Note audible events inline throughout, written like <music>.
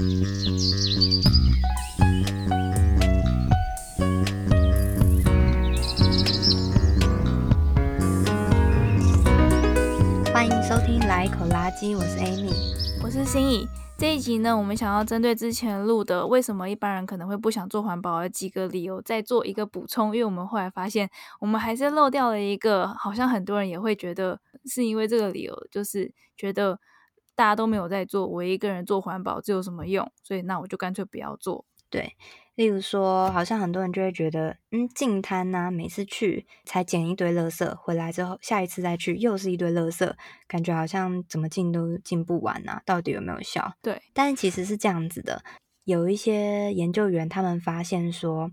欢迎收听《来一口垃圾》，我是 Amy，我是心怡。这一集呢，我们想要针对之前录的为什么一般人可能会不想做环保的几个理由，再做一个补充。因为我们后来发现，我们还是漏掉了一个，好像很多人也会觉得是因为这个理由，就是觉得大家都没有在做，我一个人做环保这有什么用？所以那我就干脆不要做。对。例如说，好像很多人就会觉得，嗯，净滩呐，每次去才捡一堆垃圾，回来之后下一次再去又是一堆垃圾，感觉好像怎么进都进不完啊，到底有没有效？对，但是其实是这样子的。有一些研究员，他们发现说，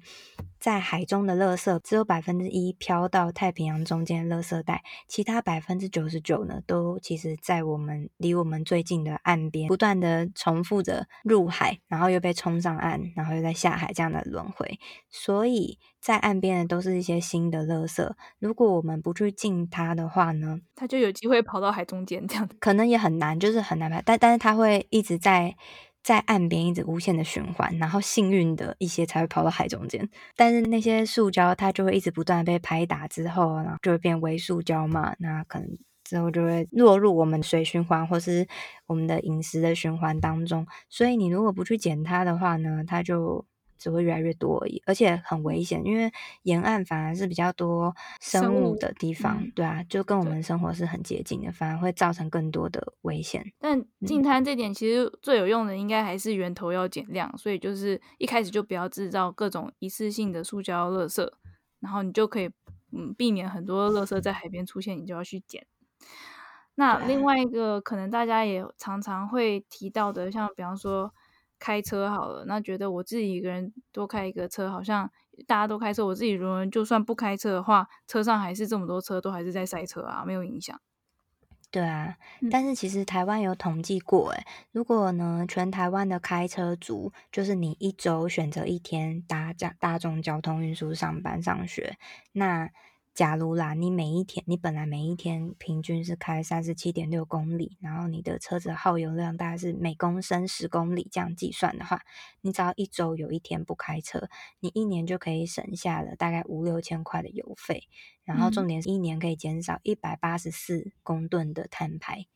在海中的垃圾只有百分之一飘到太平洋中间的垃圾带，其他百分之九十九呢，都其实在我们离我们最近的岸边，不断的重复着入海，然后又被冲上岸，然后又再下海这样的轮回。所以在岸边的都是一些新的垃圾，如果我们不去进它的话呢，它就有机会跑到海中间，这样可能也很难，就是很难排，但但是它会一直在。在岸边一直无限的循环，然后幸运的一些才会跑到海中间，但是那些塑胶它就会一直不断被拍打之后，然后就会变为塑胶嘛，那可能之后就会落入我们水循环或是我们的饮食的循环当中。所以你如果不去捡它的话呢，它就。只会越来越多而已，而且很危险，因为沿岸反而是比较多生物的地方，嗯、对啊，就跟我们生活是很接近的，反而会造成更多的危险。但净滩这点其实最有用的，应该还是源头要减量，所以就是一开始就不要制造各种一次性的塑胶垃圾，然后你就可以嗯避免很多垃圾在海边出现，你就要去捡。那另外一个可能大家也常常会提到的，像比方说。开车好了，那觉得我自己一个人多开一个车，好像大家都开车，我自己如果就算不开车的话，车上还是这么多车，都还是在塞车啊，没有影响。对啊，但是其实台湾有统计过，诶，如果呢，全台湾的开车族，就是你一周选择一天搭大大众交通运输上班上学，那。假如啦，你每一天，你本来每一天平均是开三十七点六公里，然后你的车子耗油量大概是每公升十公里这样计算的话，你只要一周有一天不开车，你一年就可以省下了大概五六千块的油费，然后重点是一年可以减少一百八十四公吨的碳排。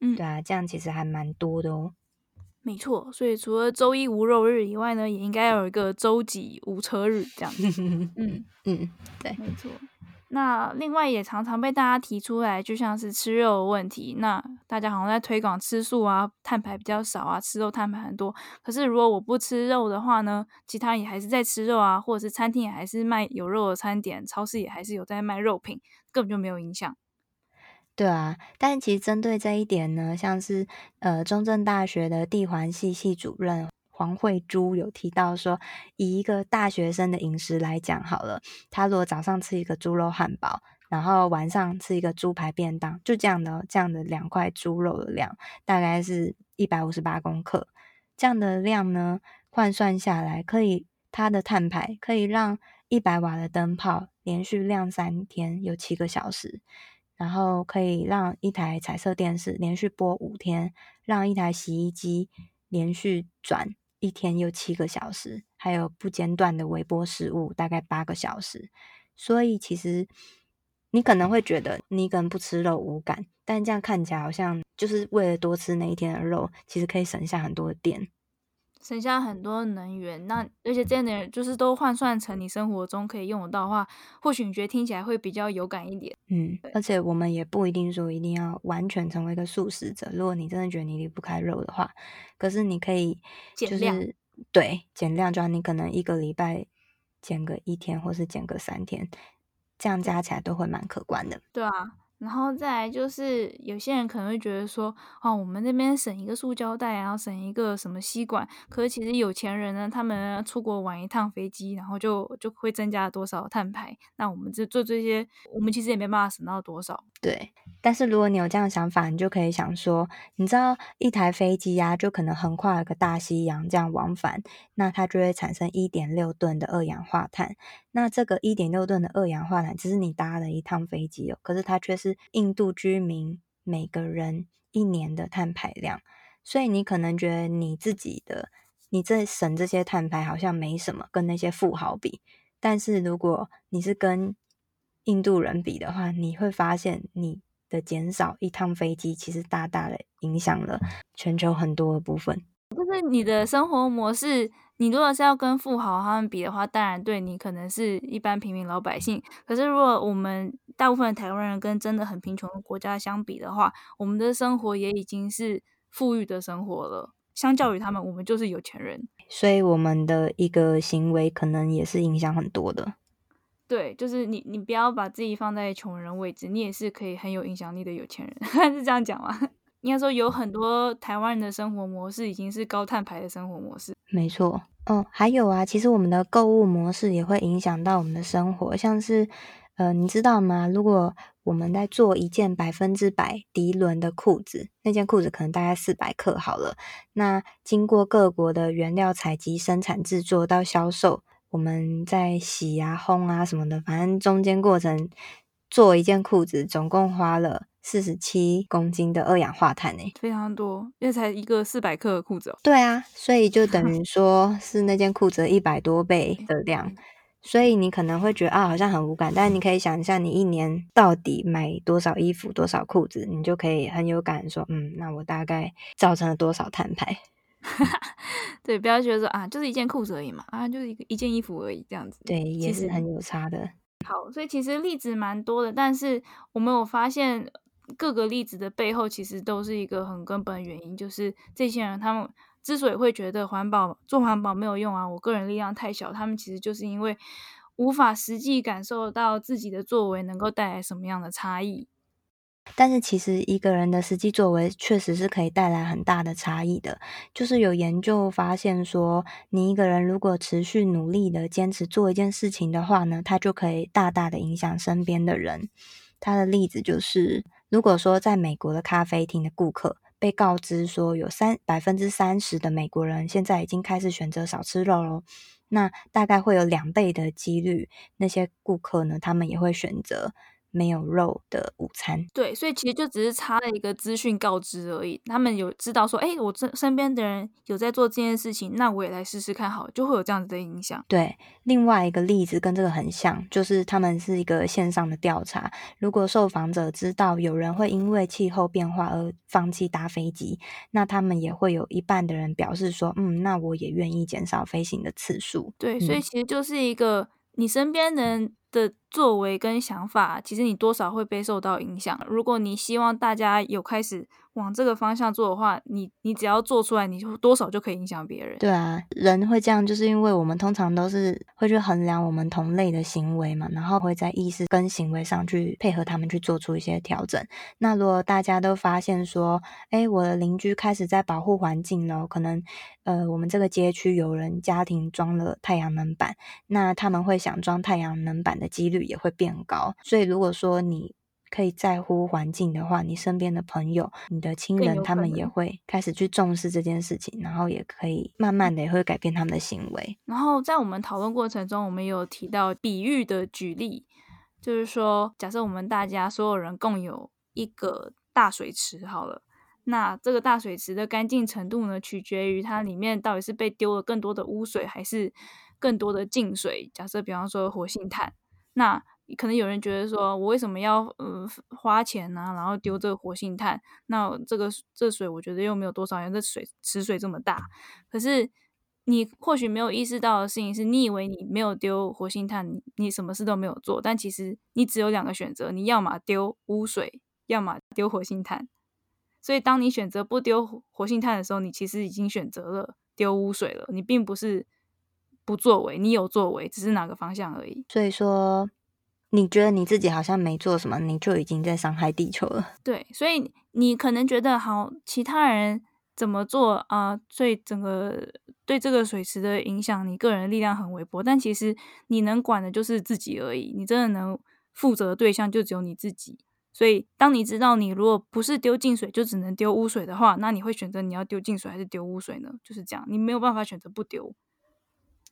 嗯，对啊，这样其实还蛮多的哦。没错，所以除了周一无肉日以外呢，也应该有一个周几无车日这样。<laughs> 嗯嗯，对，没错。那另外也常常被大家提出来，就像是吃肉的问题。那大家好像在推广吃素啊，碳排比较少啊，吃肉碳排很多。可是如果我不吃肉的话呢，其他也还是在吃肉啊，或者是餐厅也还是卖有肉的餐点，超市也还是有在卖肉品，根本就没有影响。对啊，但其实针对这一点呢，像是呃中正大学的地环系系主任。黄慧珠有提到说，以一个大学生的饮食来讲好了，他如果早上吃一个猪肉汉堡，然后晚上吃一个猪排便当，就这样的这样的两块猪肉的量，大概是一百五十八公克。这样的量呢，换算下来，可以它的碳排可以让一百瓦的灯泡连续亮三天，有七个小时，然后可以让一台彩色电视连续播五天，让一台洗衣机连续转。一天又七个小时，还有不间断的微波食物，大概八个小时。所以其实你可能会觉得你可能不吃肉无感，但这样看起来好像就是为了多吃那一天的肉，其实可以省下很多的电。省下很多能源，那而且这样的就是都换算成你生活中可以用得到的话，或许你觉得听起来会比较有感一点。嗯，而且我们也不一定说一定要完全成为一个素食者。如果你真的觉得你离不开肉的话，可是你可以就是减量，对，减量，就像你可能一个礼拜减个一天，或是减个三天，这样加起来都会蛮可观的。对啊。然后再来就是，有些人可能会觉得说，哦，我们那边省一个塑胶袋，然后省一个什么吸管。可是其实有钱人呢，他们出国玩一趟飞机，然后就就会增加多少碳排。那我们这做这些，我们其实也没办法省到多少。对。但是如果你有这样想法，你就可以想说，你知道一台飞机呀、就可能横跨一个大西洋这样往返，那它就会产生一点六吨的二氧化碳。那这个一点六吨的二氧化碳，只是你搭了一趟飞机哦，可是它却是印度居民每个人一年的碳排量。所以你可能觉得你自己的你这省这些碳排好像没什么，跟那些富豪比。但是如果你是跟印度人比的话，你会发现你的减少一趟飞机，其实大大的影响了全球很多的部分。就是你的生活模式，你如果是要跟富豪他们比的话，当然对你可能是一般平民老百姓。可是如果我们大部分的台湾人跟真的很贫穷的国家相比的话，我们的生活也已经是富裕的生活了。相较于他们，我们就是有钱人。所以我们的一个行为可能也是影响很多的。对，就是你，你不要把自己放在穷人位置，你也是可以很有影响力的有钱人，<laughs> 是这样讲吗？<laughs> 应该说有很多台湾人的生活模式已经是高碳排的生活模式。没错，哦，还有啊，其实我们的购物模式也会影响到我们的生活，像是，呃，你知道吗？如果我们在做一件百分之百涤纶的裤子，那件裤子可能大概四百克好了，那经过各国的原料采集、生产、制作到销售，我们在洗啊、烘啊什么的，反正中间过程做一件裤子，总共花了。四十七公斤的二氧化碳诶，非常多，因为才一个四百克的裤子哦。对啊，所以就等于 <laughs> 说是那件裤子一百多倍的量，所以你可能会觉得啊，好像很无感，但是你可以想一下，你一年到底买多少衣服、多少裤子，你就可以很有感说，嗯，那我大概造成了多少碳排。<laughs> 对，不要觉得说啊，就是一件裤子而已嘛，啊，就是一个一件衣服而已，这样子。对，也是很有差的。好，所以其实例子蛮多的，但是我们有发现。各个例子的背后，其实都是一个很根本的原因，就是这些人他们之所以会觉得环保做环保没有用啊，我个人力量太小，他们其实就是因为无法实际感受到自己的作为能够带来什么样的差异。但是其实一个人的实际作为确实是可以带来很大的差异的，就是有研究发现说，你一个人如果持续努力的坚持做一件事情的话呢，他就可以大大的影响身边的人。他的例子就是。如果说在美国的咖啡厅的顾客被告知说有三百分之三十的美国人现在已经开始选择少吃肉喽，那大概会有两倍的几率，那些顾客呢，他们也会选择。没有肉的午餐，对，所以其实就只是差了一个资讯告知而已。他们有知道说，哎，我这身边的人有在做这件事情，那我也来试试看，好，就会有这样子的影响。对，另外一个例子跟这个很像，就是他们是一个线上的调查。如果受访者知道有人会因为气候变化而放弃搭飞机，那他们也会有一半的人表示说，嗯，那我也愿意减少飞行的次数。对，所以其实就是一个。嗯你身边人的作为跟想法，其实你多少会被受到影响。如果你希望大家有开始。往这个方向做的话，你你只要做出来，你就多少就可以影响别人。对啊，人会这样，就是因为我们通常都是会去衡量我们同类的行为嘛，然后会在意识跟行为上去配合他们去做出一些调整。那如果大家都发现说，哎，我的邻居开始在保护环境了，可能呃，我们这个街区有人家庭装了太阳能板，那他们会想装太阳能板的几率也会变高。所以如果说你可以在乎环境的话，你身边的朋友、你的亲人，他们也会开始去重视这件事情，然后也可以慢慢的也会改变他们的行为。然后在我们讨论过程中，我们有提到比喻的举例，就是说，假设我们大家所有人共有一个大水池，好了，那这个大水池的干净程度呢，取决于它里面到底是被丢了更多的污水，还是更多的净水。假设比方说活性炭，那。可能有人觉得说，我为什么要呃花钱呢、然后丢这个活性炭，那这个这水我觉得又没有多少人，这水池水这么大。可是你或许没有意识到的事情是，你以为你没有丢活性炭，你什么事都没有做。但其实你只有两个选择，你要么丢污水，要么丢活性炭。所以当你选择不丢活性炭的时候，你其实已经选择了丢污水了。你并不是不作为，你有作为，只是哪个方向而已。所以说。你觉得你自己好像没做什么，你就已经在伤害地球了。对，所以你可能觉得好，其他人怎么做啊、所以整个对这个水池的影响，你个人的力量很微薄。但其实你能管的就是自己而已，你真的能负责的对象就只有你自己。所以，当你知道你如果不是丢净水，就只能丢污水的话，那你会选择你要丢净水还是丢污水呢？就是这样，你没有办法选择不丢。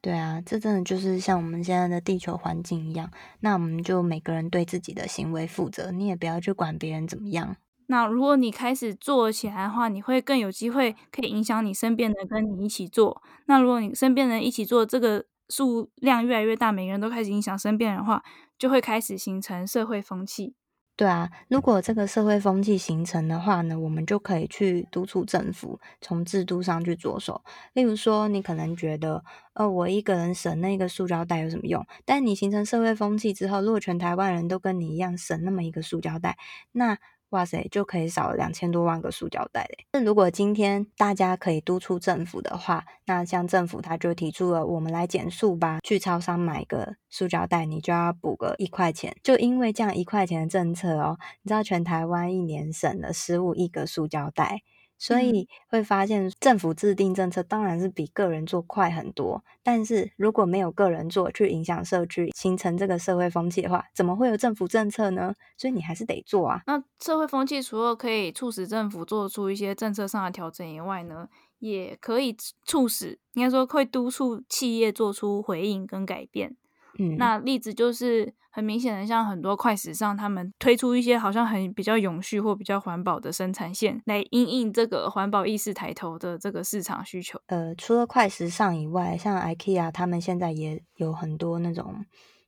对啊，这真的就是像我们现在的地球环境一样，那我们就每个人对自己的行为负责，你也不要去管别人怎么样。那如果你开始做起来的话，你会更有机会可以影响你身边的人跟你一起做。那如果你身边人一起做，这个数量越来越大，每个人都开始影响身边人的话，就会开始形成社会风气。对啊，如果这个社会风气形成的话呢，我们就可以去督促政府从制度上去着手。例如说，你可能觉得，呃，我一个人省那个塑胶袋有什么用？但你形成社会风气之后，如果全台湾人都跟你一样省那么一个塑胶袋，那哇塞，就可以少了两千多万个塑胶袋嘞！那如果今天大家可以督促政府的话，那像政府他就提出了，我们来减塑吧，去超商买个塑胶袋，你就要补个一块钱。就因为这样一块钱的政策哦，你知道全台湾一年省了十五亿个塑胶袋。所以会发现，政府制定政策当然是比个人做快很多。但是如果没有个人做，去影响社区，形成这个社会风气的话，怎么会有政府政策呢？所以你还是得做啊。那社会风气除了可以促使政府做出一些政策上的调整以外呢，也可以促使，应该说会督促企业做出回应跟改变。嗯，那例子就是。很明显的，像很多快时尚，他们推出一些好像很比较永续或比较环保的生产线，来应应这个环保意识抬头的这个市场需求。呃，除了快时尚以外，像 IKEA 他们现在也有很多那种，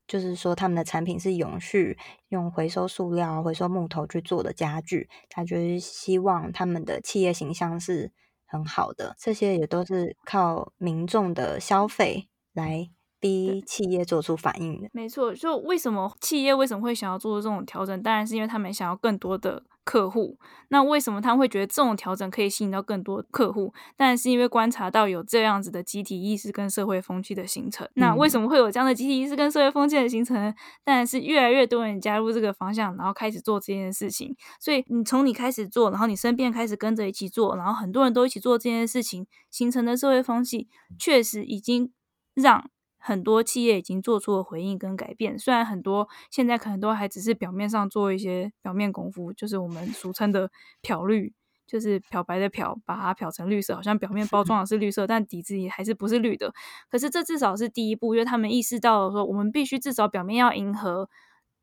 就是说他们的产品是永续，用回收塑料、回收木头去做的家具，他就是希望他们的企业形象是很好的。这些也都是靠民众的消费来。逼企业做出反应的，没错。就为什么企业为什么会想要做出这种调整？当然是因为他们想要更多的客户。那为什么他们会觉得这种调整可以吸引到更多客户？当然是因为观察到有这样子的集体意识跟社会风气的形成。那为什么会有这样的集体意识跟社会风气的形成？当然是越来越多人加入这个方向，然后开始做这件事情。所以你从你开始做，然后你身边开始跟着一起做，然后很多人都一起做这件事情，形成的社会风气，确实已经让。很多企业已经做出了回应跟改变，虽然很多现在可能都还只是表面上做一些表面功夫，就是我们俗称的漂绿，就是漂白的漂，把它漂成绿色，好像表面包装的是绿色，但底子也还是不是绿的。可是这至少是第一步，因为他们意识到了说，我们必须至少表面要迎合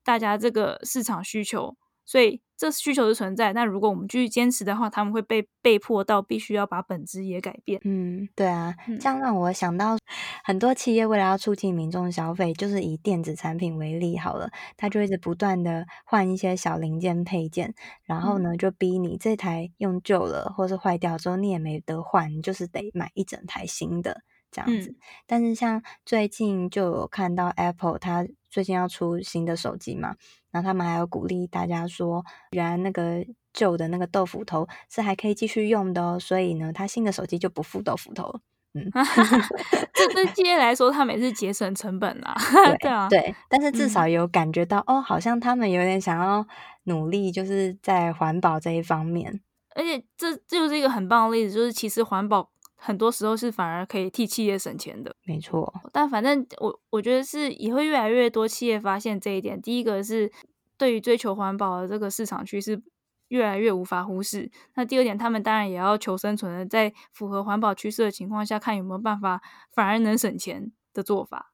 大家这个市场需求。所以这需求是存在，那如果我们继续坚持的话，他们会被被迫到必须要把本质也改变。嗯，对啊，这样让我想到很多企业为了要促进民众消费，就是以电子产品为例好了，他就一直不断的换一些小零件配件，然后呢就逼你这台用旧了或是坏掉之后你也没得换，你就是得买一整台新的这样子。嗯，但是像最近就有看到 Apple，它最近要出新的手机嘛。然后他们还有鼓励大家说，原来那个旧的那个豆腐头是还可以继续用的哦，所以呢，他新的手机就不附豆腐头。嗯，<laughs> 这对企业来说，他们也是节省成本啦。对，<laughs> 对啊，对，但是至少有感觉到、嗯、哦，好像他们有点想要努力，就是在环保这一方面。而且这这就是一个很棒的例子，就是其实环保。很多时候是反而可以替企业省钱的，没错。但反正我我觉得是也会越来越多企业发现这一点。第一个是对于追求环保的这个市场趋势越来越无法忽视。那第二点，他们当然也要求生存的，在符合环保趋势的情况下，看有没有办法反而能省钱的做法。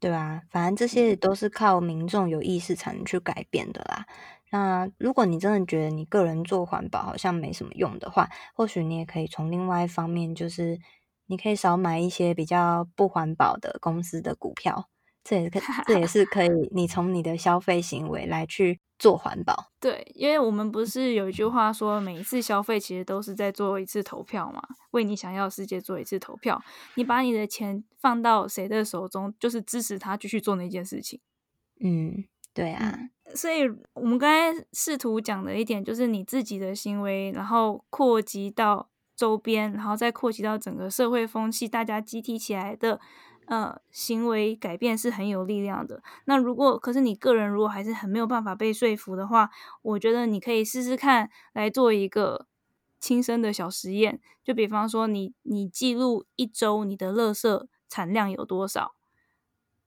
对啊，反正这些都是靠民众有意识才能去改变的啦。那如果你真的觉得你个人做环保好像没什么用的话，或许你也可以从另外一方面，就是你可以少买一些比较不环保的公司的股票，这也可 <laughs> 这也是可以，你从你的消费行为来去做环保。对，因为我们不是有一句话说，每一次消费其实都是在做一次投票嘛，为你想要的世界做一次投票。你把你的钱放到谁的手中，就是支持他继续做那件事情。嗯。对啊，所以我们刚才试图讲的一点就是你自己的行为，然后扩及到周边，然后再扩及到整个社会风气，大家集体起来的呃行为改变是很有力量的。那如果可是你个人如果还是很没有办法被说服的话，我觉得你可以试试看来做一个亲身的小实验，就比方说你你记录一周你的垃圾产量有多少，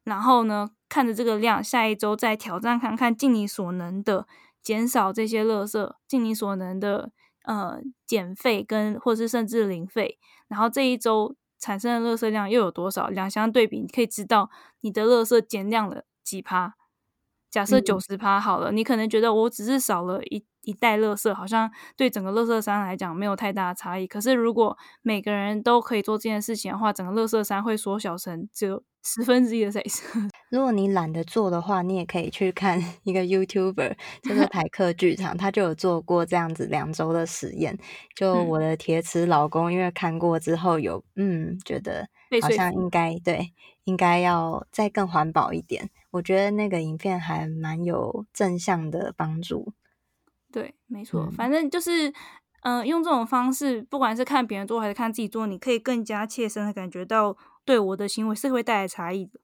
然后呢，看着这个量，下一周再挑战看看，尽你所能的减少这些垃圾，尽你所能的呃减费跟或是甚至零费，然后这一周产生的垃圾量又有多少？两相对比，你可以知道你的垃圾减量了几趴。假设九十趴好了，嗯，你可能觉得我只是少了一一袋垃圾，好像对整个垃圾山来讲没有太大的差异。可是如果每个人都可以做这件事情的话，整个垃圾山会缩小成只有十分之一的 size。<laughs> 如果你懒得做的话，你也可以去看一个 YouTuber，就是 <laughs> 台客剧场，他就有做过这样子两周的实验。就我的铁齿老公，因为看过之后有嗯，觉得好像应该对，应该要再更环保一点。我觉得那个影片还蛮有正向的帮助。对，没错，嗯、反正就是嗯、用这种方式，不管是看别人做还是看自己做，你可以更加切身的感觉到，对我的行为是会带来差异的。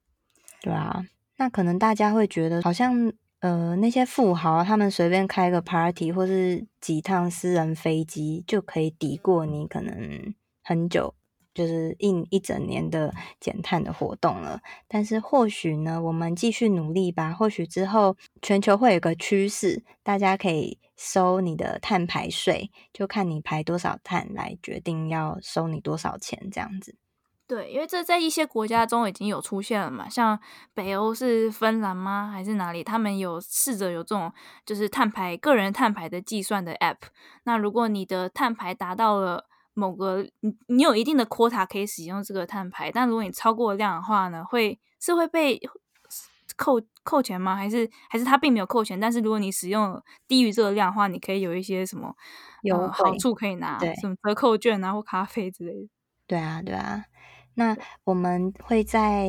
对啊，那可能大家会觉得，好像呃那些富豪他们随便开个 party 或是几趟私人飞机就可以抵过你可能很久，就是一一整年的减碳的活动了。但是或许呢，我们继续努力吧。或许之后全球会有个趋势，大家可以收你的碳排税，就看你排多少碳来决定要收你多少钱这样子。对，因为这在一些国家中已经有出现了嘛，像北欧是芬兰吗？还是哪里？他们有试着有这种就是碳排个人碳排的计算的 app。那如果你的碳排达到了某个，你你有一定的 quota 可以使用这个碳排，但如果你超过量的话呢，会是会被扣扣钱吗？还是还是它并没有扣钱？但是如果你使用低于这个量的话，你可以有一些什么有、呃、好处可以拿，什么折扣券啊或咖啡之类的。对啊，对啊。那我们会在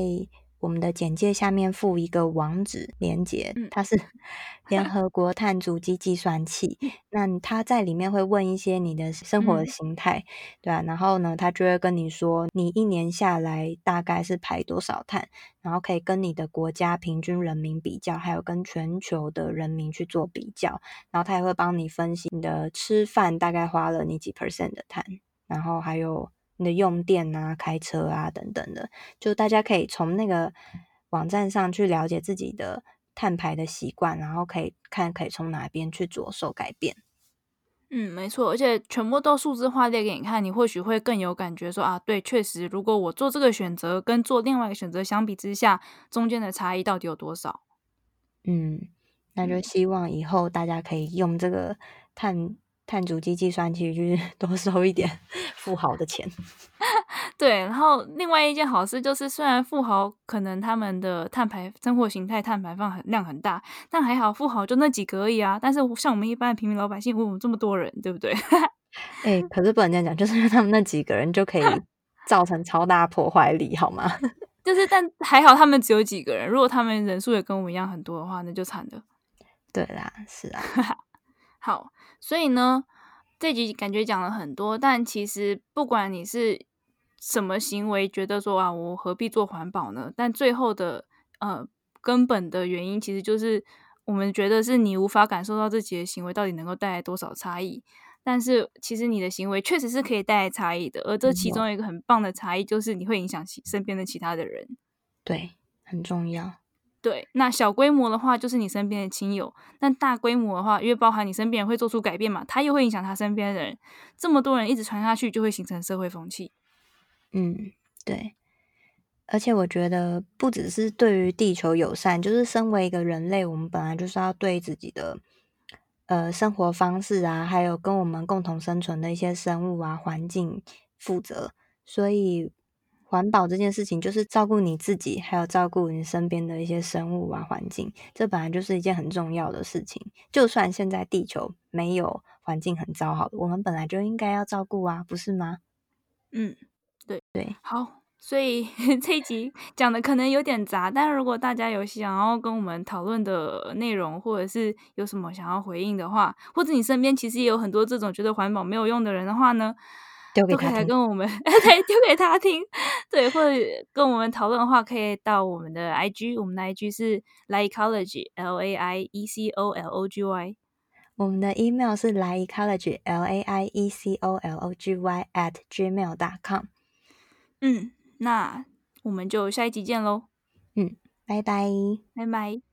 我们的简介下面附一个网址连接，它是 <laughs> 联合国碳足迹计算器。那它在里面会问一些你的生活的形态，对啊，然后呢，它就会跟你说你一年下来大概是排多少碳，然后可以跟你的国家平均人民比较，还有跟全球的人民去做比较。然后它也会帮你分析你的吃饭大概花了你几 percent 的碳，然后还有。你的用电啊、开车啊等等的，就大家可以从那个网站上去了解自己的碳排的习惯，然后可以看可以从哪边去着手改变。嗯，没错，而且全部都数字化列给你看，你或许会更有感觉说，说啊，对，确实，如果我做这个选择跟做另外一个选择相比之下，中间的差异到底有多少？嗯，那就希望以后大家可以用这个碳。碳足迹计算器去 <laughs> 多收一点富豪的钱，<laughs> 对。然后另外一件好事就是，虽然富豪可能他们的碳排生活形态碳排放很量很大，但还好富豪就那几个而已啊。但是像我们一般的平民老百姓，我们这么多人，对不对？哎、欸，可是不能这样讲，就是他们那几个人就可以 <laughs> 造成超大破坏力，好吗？就是，但还好他们只有几个人，如果他们人数也跟我们一样很多的话，那就惨了。对啦，是啊。好。所以呢，这集感觉讲了很多，但其实不管你是什么行为，觉得说啊，我何必做环保呢？但最后的呃根本的原因，其实就是我们觉得是你无法感受到自己的行为到底能够带来多少差异。但是其实你的行为确实是可以带来差异的，而这其中一个很棒的差异，就是你会影响其身边的其他的人。对，很重要。对，那小规模的话就是你身边的亲友，但大规模的话，因为包含你身边人会做出改变嘛，他又会影响他身边的人，这么多人一直传下去，就会形成社会风气。嗯，对。而且我觉得不只是对于地球友善，就是身为一个人类，我们本来就是要对自己的呃生活方式啊，还有跟我们共同生存的一些生物啊、环境负责，所以。环保这件事情就是照顾你自己，还有照顾你身边的一些生物啊、环境，这本来就是一件很重要的事情。就算现在地球没有环境很糟好，我们本来就应该要照顾啊，不是吗？嗯，对对。好，所以 <laughs> 这一集讲的可能有点杂，但如果大家有想要跟我们讨论的内容，或者是有什么想要回应的话，或者你身边其实也有很多这种觉得环保没有用的人的话呢？丢给他听，跟我们对，丢给他听，对，或者跟我们讨论的话，可以到我们的 IG，我们的 IG 是 laiecology，L A I E C O L O G Y，我们的 email 是 laiecology，L A I E C O L O G Y at gmail.com。嗯，那我们就下一集见喽。嗯，拜拜，拜拜。